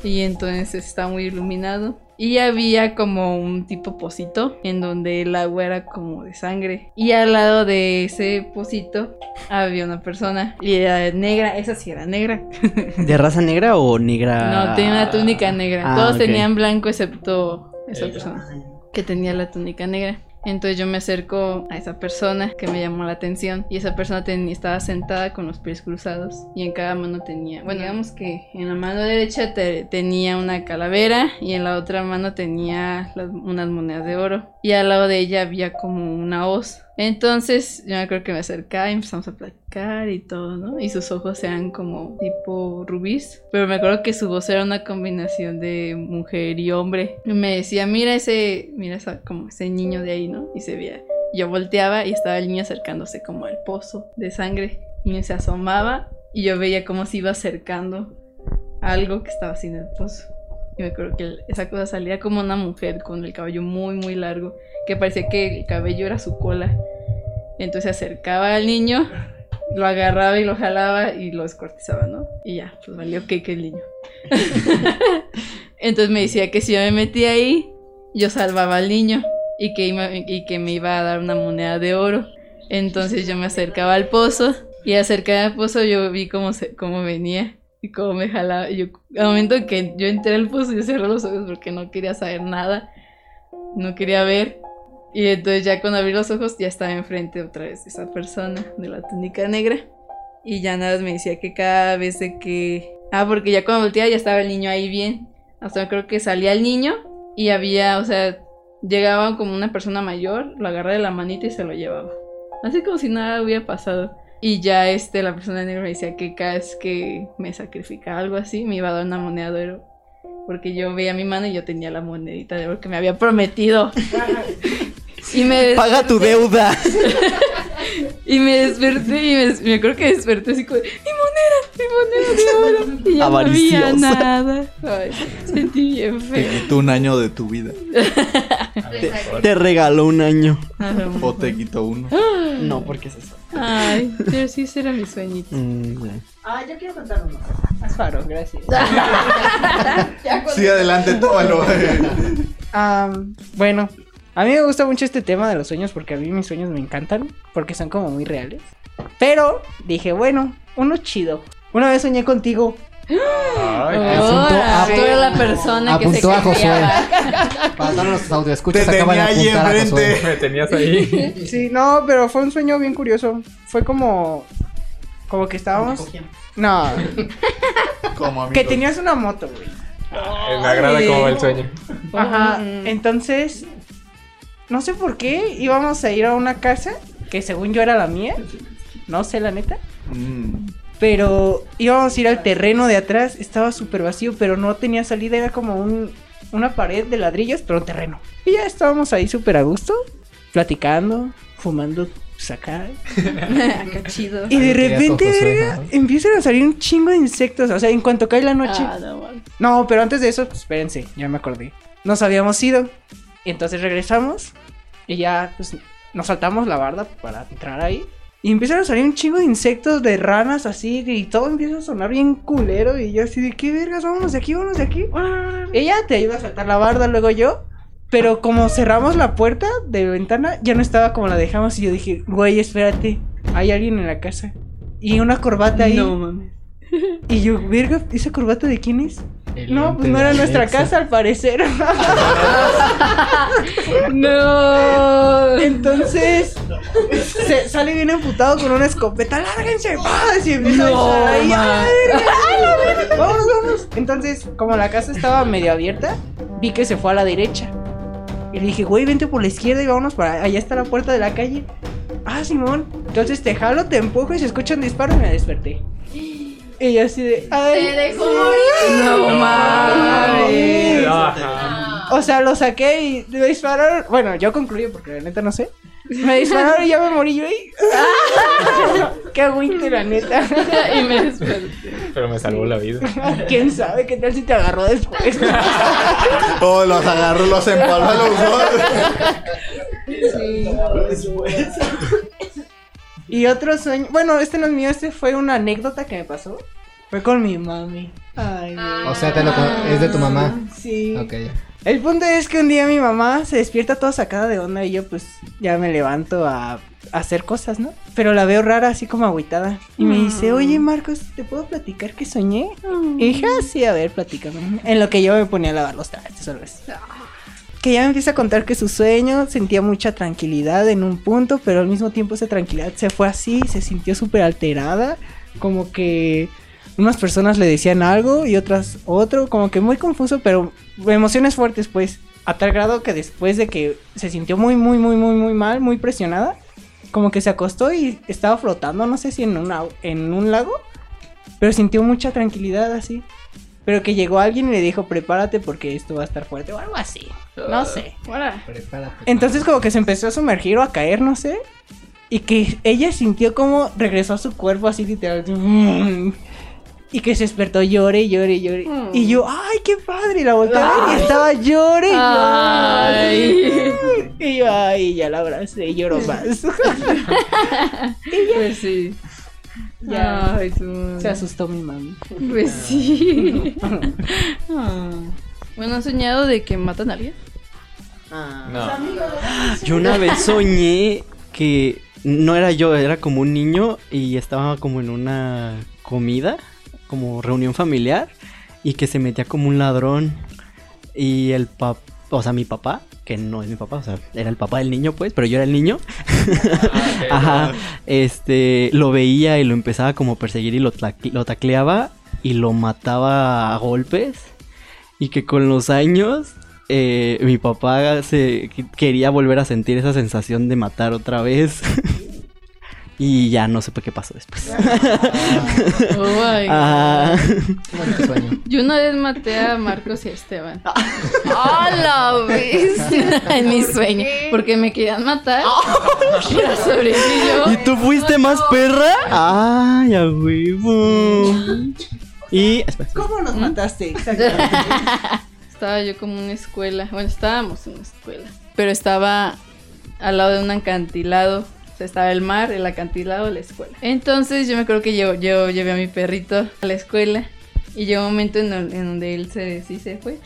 Y entonces estaba muy iluminado. Y había como un tipo pocito en donde el agua era como de sangre. Y al lado de ese pocito había una persona. Y era negra, esa sí era negra. ¿De raza negra o negra? No, tenía una túnica negra. Ah, Todos tenían blanco excepto esa persona que tenía la túnica negra. Entonces yo me acerco a esa persona que me llamó la atención y esa persona estaba sentada con los pies cruzados y en cada mano tenía, bueno, digamos que en la mano derecha te- tenía una calavera y en la otra mano tenía las- unas monedas de oro y al lado de ella había como una hoz. Entonces yo me acuerdo que me acercaba y empezamos a platicar y todo, ¿no? Y sus ojos eran como tipo rubíes. Pero me acuerdo que su voz era una combinación de mujer y hombre. Y me decía, mira ese, mira como ese niño de ahí, ¿no? Y se veía. Yo volteaba y estaba el niño acercándose como al pozo de sangre. Y se asomaba y yo veía cómo se iba acercando algo que estaba en el pozo. Y me acuerdo que esa cosa salía como una mujer con el cabello muy, muy largo, que parecía que el cabello era su cola. Entonces se acercaba al niño, lo agarraba y lo jalaba y lo descortizaba, ¿no? Y ya, pues valió que el niño. Entonces me decía que si yo me metía ahí, yo salvaba al niño y que, iba- y que me iba a dar una moneda de oro. Entonces yo me acercaba al pozo y acercaba al pozo yo vi cómo, se, cómo venía y cómo me jalaba. Yo, al momento que yo entré al pozo, yo cerré los ojos porque no quería saber nada, no quería ver. Y entonces ya cuando abrí los ojos ya estaba enfrente otra vez esa persona de la túnica negra. Y ya nada más me decía que cada vez de que... Ah, porque ya cuando volteaba ya estaba el niño ahí bien. Hasta creo que salía el niño y había, o sea, llegaba como una persona mayor, lo agarraba de la manita y se lo llevaba. Así como si nada hubiera pasado. Y ya este, la persona negra me decía que cada vez que me sacrificaba algo así, me iba a dar una moneda de oro. Porque yo veía mi mano y yo tenía la monedita de oro que me había prometido. y me Paga tu deuda. Y me desperté y me, me acuerdo que desperté así como, ¡mi moneda! ¡mi moneda de oro! Y ya no había Avariciosa. nada. Ay, sentí bien Te feo. quitó un año de tu vida. Te regaló un año. O te quitó uno. No, porque es eso. Ay, pero sí, ese era mi sueñito. Mm. Ah, yo quiero contar uno. Faro, gracias. Sí, adelante, tómalo. Am, bueno, a mí me gusta mucho este tema de los sueños porque a mí mis sueños me encantan, porque son como muy reales. Pero dije, bueno, uno chido. Una vez soñé contigo. Ay, Apuntó Ahora, a- tú eres la persona que se a Josué. Para los audio Te acaban de ahí apuntar a enfrente. Josué. me tenías ahí. Sí, no, pero fue un sueño bien curioso. Fue como... como que estábamos. No, Como que amigos. tenías una moto, güey. Me agrada cómo va el sueño. Ajá. Mm. Entonces, no sé por qué íbamos a ir a una casa que según yo era la mía. No sé la neta. Mm. Pero íbamos a ir al terreno de atrás, estaba súper vacío, pero no tenía salida, era como un, una pared de ladrillos, pero un terreno. Y ya estábamos ahí súper a gusto, platicando, fumando sacar. Acá chido. Y de repente, verga, empiezan a salir un chingo de insectos, o sea, en cuanto cae la noche. Ah, no. No, pero antes de eso, pues, espérense, ya me acordé. Nos habíamos ido. Entonces regresamos. Y ya, pues, nos saltamos la barda para entrar ahí. Y empiezan a salir un chingo de insectos, de ranas así. Y todo empieza a sonar bien culero. Y yo así de, ¿qué vergas? Vámonos de aquí, vámonos de aquí. Ella te ayuda a saltar la barda, luego yo. Pero como cerramos la puerta de ventana, ya no estaba como la dejamos. Y yo dije, güey, espérate. Hay alguien en la casa. Y una corbata ahí. No mames. Y yo, verga, ¿esa corbata de quién es? El No, pues no era nuestra casa al parecer. No. Entonces se sale bien emputado con una escopeta. ¡Lárguense! ¡Paz! Y empieza No, a disparar. ¡ay, la! ¡Vamos, vamos! Entonces, como la casa estaba medio abierta, vi que se fue a la derecha. Y le dije, güey, vente por la izquierda y vámonos para allá está la puerta de la calle. Ah, Simón. Entonces te jalo, te empujo y se escucha un disparo y me desperté. Y yo así de. ¡Ay! Se dejó morir. No mames. O sea, lo saqué y me dispararon. Bueno, yo concluí porque la neta no sé. Me dispararon y ya me morí yo ahí. Qué agüite, la neta. Y me desperté. Pero me salvó la vida. ¿Quién sabe qué tal si te agarró después? Oh, los agarró, los empaló a los dos. Y otro sueño. Bueno, este no es mío, este fue una anécdota que me pasó. Fue con mi mami. Ay, O sea, te lo con- es de tu mamá. Sí. Ok, ya. El punto es que un día mi mamá se despierta toda sacada de onda y yo pues ya me levanto a, hacer cosas, ¿no? Pero la veo rara, así como agüitada. Y me dice, oye Marcos, ¿te puedo platicar que soñé? Y dije, ah, sí, a ver, platícame. En lo que yo me ponía a lavar los trastes o algo así. Que ella me empieza a contar que su sueño sentía mucha tranquilidad en un punto, pero al mismo tiempo esa tranquilidad se fue así, se sintió súper alterada, como que unas personas le decían algo y otras otro, como que muy confuso, pero emociones fuertes pues, a tal grado que después de que se sintió muy, muy, muy, muy, muy mal, muy presionada, como que se acostó y estaba flotando, no sé si en, una, en un lago, pero sintió mucha tranquilidad así. Pero que llegó alguien y le dijo, prepárate porque esto va a estar fuerte o algo así. No sé. Ahora. Prepárate. Entonces como que se empezó a sumergir o a caer, no sé. Y que ella sintió como regresó a su cuerpo así literal. Mm, Y que se despertó llore, llore, llore. Mm. Y yo, ay, qué padre. Y la volteé a ver y estaba llore. y Ay. Y yo, ay, ya la abracé y lloro más. Pues sí. Ya. Ay, tú. se asustó mi mami. Pues sí. Ah. Bueno, ¿han soñado de que matan a alguien? No. Yo una vez soñé que no era yo, era como un niño y estaba como en una comida, como reunión familiar, y que se metía como un ladrón. Y el papá, o sea, mi papá, que no es mi papá, o sea, era el papá del niño, pues, pero yo era el niño. Ajá, este, lo veía y lo empezaba como a perseguir y lo, lo tacleaba y lo mataba a golpes. Y que con los años eh, mi papá se qu- quería volver a sentir esa sensación de matar otra vez. y ya no sé por qué pasó después. Oh my God. Ah, Bonito sueño. Yo una vez maté a Marcos y a Esteban. ¡Hola, bestia! en mi sueño. Porque me querían matar. Era sobre ¿Y tú fuiste más perra? ¡Ay, a huevo! Y. ¿Cómo nos mataste? Exactamente. Estaba yo como en una escuela. Bueno, estábamos en una escuela. Pero estaba al lado de un acantilado. Estaba el mar, el acantilado, la escuela. Entonces yo me acuerdo que yo, yo llevé a mi perrito a la escuela. Y llegó un momento en, el- en donde él se, sí se fue.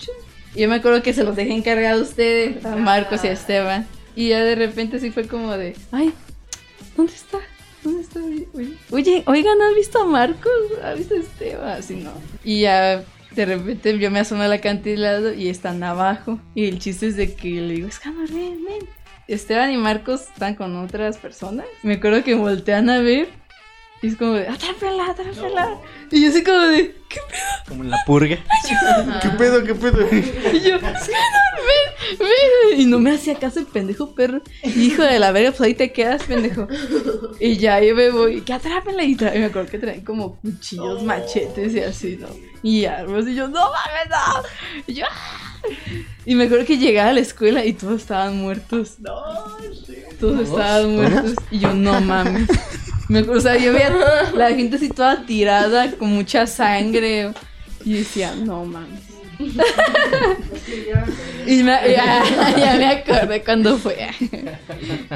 yo me acuerdo que se los dejé encargado a ustedes, a Marcos y a Esteban. Y ya de repente sí fue como de, ay, ¿dónde está? ¿Dónde está? Oye, Oye, oigan, ¿has visto a Marcos? ¿Has visto a Esteban? Así no. Y ya de repente yo me asomo al acantilado y están abajo. Y el chiste es de que le digo, Escamar, ven, ven. Esteban y Marcos están con otras personas. Me acuerdo que voltean a ver. Y es como de, atrápenla, atrápenla. Y yo así como de, ¿qué Como en la purga. ¿Qué pedo, qué pedo? Y yo, ven, ven. Y no me hacía caso el pendejo perro. Y hijo de la verga, pues ahí te quedas, pendejo. Y ya yo me voy, que atrápenla. Y trae, me acuerdo que traen como cuchillos, machetes y así, ¿no? Y armas. Y yo, no mames, no. Y yo, "Ah". Y me acuerdo que llegaba a la escuela y todos estaban muertos. No, todos estaban muertos. Y yo, no mames. Me, o sea, yo veía la gente así toda tirada, con mucha sangre. Y decía, no mames. y me, ya, ya me acordé cuando fue.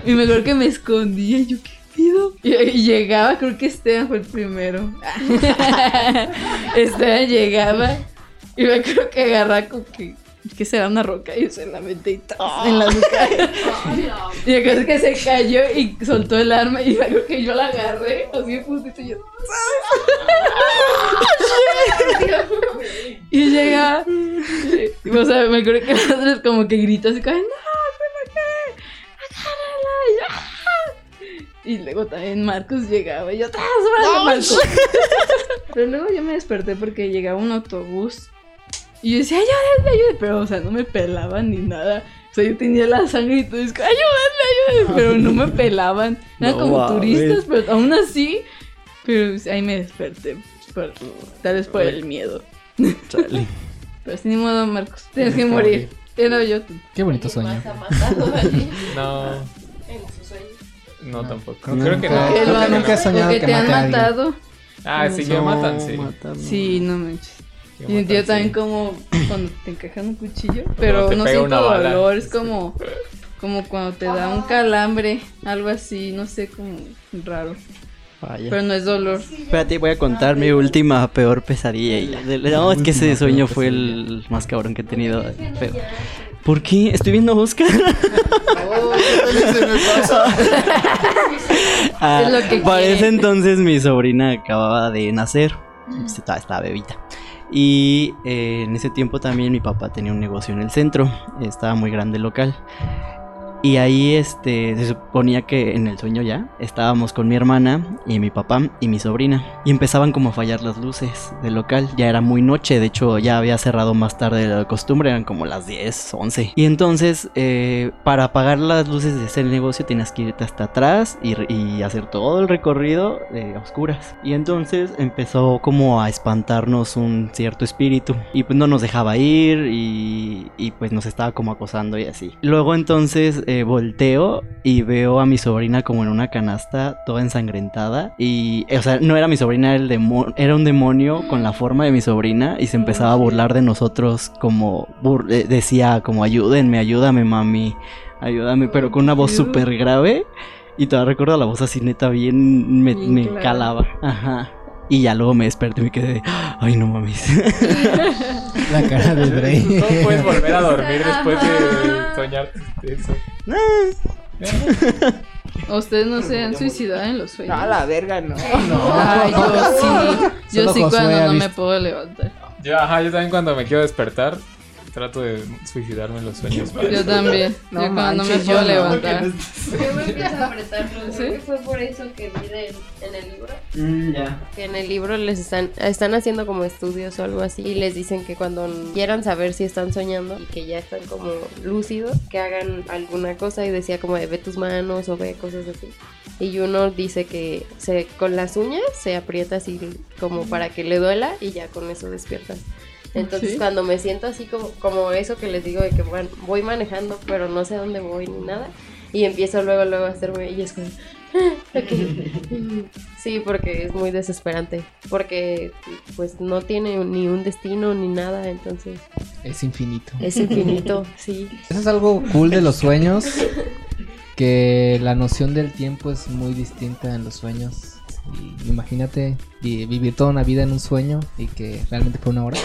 y me acuerdo que me escondía. Y yo, ¿qué pido? Y, y llegaba, creo que Esteban fue el primero. Esteban llegaba. Y me acuerdo que agarraba como que. Que será una roca y se la metí y en la nuca. Y me acuerdo que se cayó y soltó el arma y acuerdo que yo la agarré, así de puntito y yo. y llega. y, O sea, me acuerdo que las otras como que gritó así como, no, ¿pero qué? Agárrala. Y, yo, "Ah". y luego también Marcos llegaba y yo, ¡tras, brazo, Marcos! Pero luego yo me desperté porque llegaba un autobús y yo decía, ayúdenme, ayúdenme. Pero, o sea, no me pelaban ni nada. O sea, yo tenía la sangre y todo, es ayúdenme, ayúdenme. Pero no me pelaban. Eran No como turistas, pero aún así. Pero ahí me desperté. por- tal vez por el miedo. Chale. Pero sin ni modo, Marcos. Tienes que morir. Era yo. Qué bonito sueño. No, En sus sueños. no tampoco. Nunca- Creo que no. Creo Que nunca he soñado que te han matado. Ah, sí, que matan, sí. Sí, no manches. Y sentía matan, también sí. como cuando te encajan un cuchillo, pero no siento dolor, es como, como cuando te da un calambre, algo así, no sé, como raro, Vaya. pero no es dolor. Espérate, voy a contar mi última peor pesadilla. y- de- No, es que ese sueño fue el más cabrón que he tenido. Feo. ¿Por qué? Estoy viendo a Oscar. se me pasa. Ah, Es lo que para ese entonces mi sobrina acababa de nacer. Estaba, estaba bebita. Y eh, en ese tiempo también mi papá tenía un negocio en el centro. Estaba muy grande el local. Y ahí este, se suponía que en el sueño ya estábamos con mi hermana y mi papá y mi sobrina. Y empezaban como a fallar las luces del local. Ya era muy noche, de hecho ya había cerrado más tarde de la costumbre, eran como las 10, 11. Y entonces eh, para apagar las luces de ese negocio tenías que irte hasta atrás y, hacer todo el recorrido de a oscuras. Y entonces empezó como a espantarnos un cierto espíritu. Y pues no nos dejaba ir y, y pues nos estaba como acosando y así. Luego entonces eh, volteo y veo a mi sobrina como en una canasta toda ensangrentada. Y, eh, o sea, no era mi sobrina, era, el demo- era un demonio con la forma de mi sobrina y se empezaba a burlar de nosotros como eh, decía como ayúdenme, ayúdame mami, ayúdame, pero con una voz súper grave. Y todavía recuerdo la voz así neta bien me, calaba. Ajá. Y ya luego me desperté y me quedé de, ay no mames. La cara de Bray. ¿Cómo puedes volver a dormir después de soñar eso? ¿O ustedes no se han suicidado en los sueños? No, a la verga, no. Ay, yo sí, yo Solo sí Josué cuando no me puedo levantar. Yo, ajá, yo también cuando me quiero despertar trato de suicidarme en los sueños. para- Yo también, No yo cuando no me manches, puedo yo no. levantar. Yo me empiezo a apretar, pero ¿Sí? creo que fue por eso que vi de- en el libro. Mm, ya. Que en el libro les están, están haciendo como estudios o algo así y les dicen que cuando quieran saber si están soñando y que ya están como lúcidos, que hagan alguna cosa y decía como de ve tus manos o ve cosas así. Y uno dice que se, con las uñas se aprieta así como para que le duela y ya con eso despiertas. Entonces ¿Sí? cuando me siento así como, como eso que les digo de que bueno, voy manejando pero no sé a dónde voy ni nada y empiezo luego luego a hacerme y es como. Sí, porque es muy desesperante. Porque pues no tiene ni un destino ni nada, entonces Es infinito. es infinito, sí. Eso es algo cool de los sueños. Que la noción del tiempo es muy distinta en los sueños. Y imagínate vi- vivir toda una vida en un sueño y que realmente fue una hora.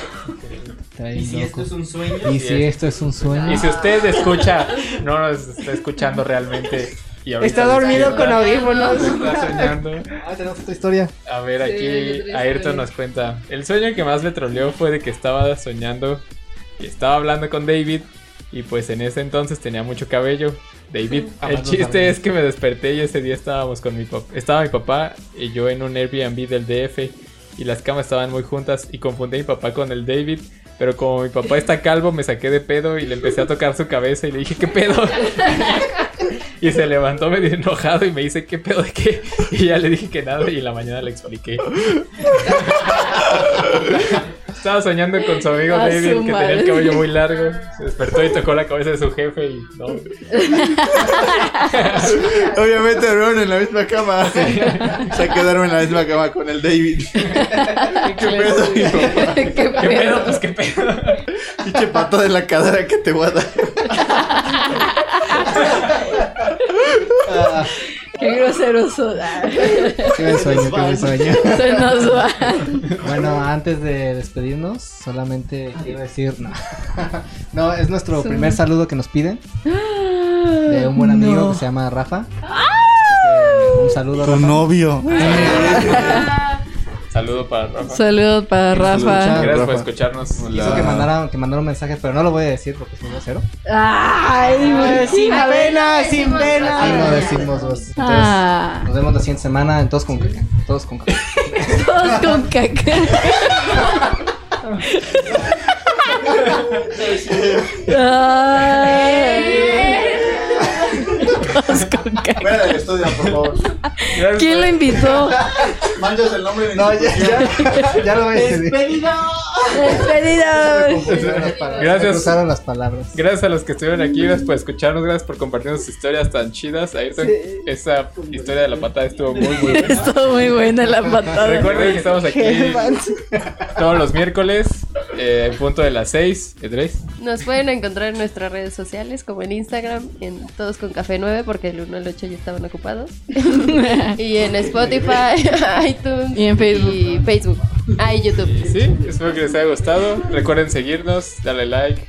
Está bien loco. un sueño? Y si esto es un sueño. Y si usted escucha, no nos está escuchando realmente. Y Está dormido con audífonos. Está soñando. Ah, tenemos otra historia. A ver, Sí, aquí otra Ayrton nos cuenta. El sueño que más le troleó fue de que estaba soñando y estaba hablando con David. Y pues en ese entonces tenía mucho cabello. David. El chiste es que me desperté y ese día estábamos con mi papá. Estaba mi papá y yo en un Airbnb del DF y las camas estaban muy juntas y confundí a mi papá con el David. Pero como mi papá está calvo, me saqué de pedo y le empecé a tocar su cabeza y le dije, ¿qué pedo? y se levantó medio enojado y me dice, ¿qué pedo de qué? Y ya le dije que nada y en la mañana le expliqué. Estaba soñando con su amigo A David su que tenía el cabello muy largo. Se despertó y tocó la cabeza de su jefe y no. Obviamente duermen en la misma cama. Se quedaron en la misma cama con el David. ¿Qué pedo, mi papá? ¿Qué ¿Qué pedo? pedo? Pues qué pedo. Pinche pato de la cadera que te voy a dar. Qué grosero son. Qué buen sueño, qué buen sueño. Se nos va. Bueno, antes de despedirnos, solamente quiero decir, no, no es nuestro primer saludo que nos piden de un buen amigo No. que se llama Rafa. Que, Un saludo, Rafa. novio. Saludo para Rafa. Saludos para Rafa. Gracias por escucharnos. Quiso que mandaron, que mandaron un mensaje, pero no lo voy a decir porque es muy grosero. Ay, Sin pena, sin Y pena. no decimos vos. Entonces, Ah. nos vemos la siguiente semana en todos con caca. Todos con caca. Todos con caca. Ay. Todos con caca. Fuera del estudio, por favor. ¿Quién lo invitó? Manchas el nombre de No, ya, ya, ya lo voy a decir. Despedido. Despedidos. Gracias. Las palabras. Gracias a los que estuvieron aquí, gracias por escucharnos, gracias por compartir sus historias tan chidas. Ayrton, esa historia de la patada estuvo muy, muy buena. Estuvo muy buena la patada. Recuerden que estamos aquí todos los miércoles, eh, en punto de las 6. ¿Tres? Nos pueden encontrar en nuestras redes sociales, como en Instagram, en Todos con Café 9, porque el 1 al 8 ya estaban ocupados. y en Spotify, iTunes Y en Facebook. Y Facebook. Ah, y YouTube. Y sí, espero que les haya gustado. Recuerden seguirnos, darle like,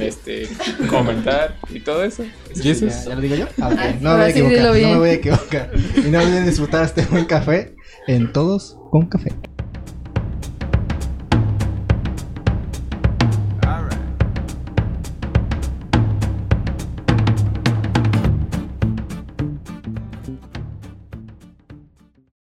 este, comentar y todo eso. Jesus. ¿Ya, ya lo digo yo? Ah, ok. Ah, No me voy a equivocar. No me voy a equivocar. Y no olviden disfrutar este buen café en todos con café.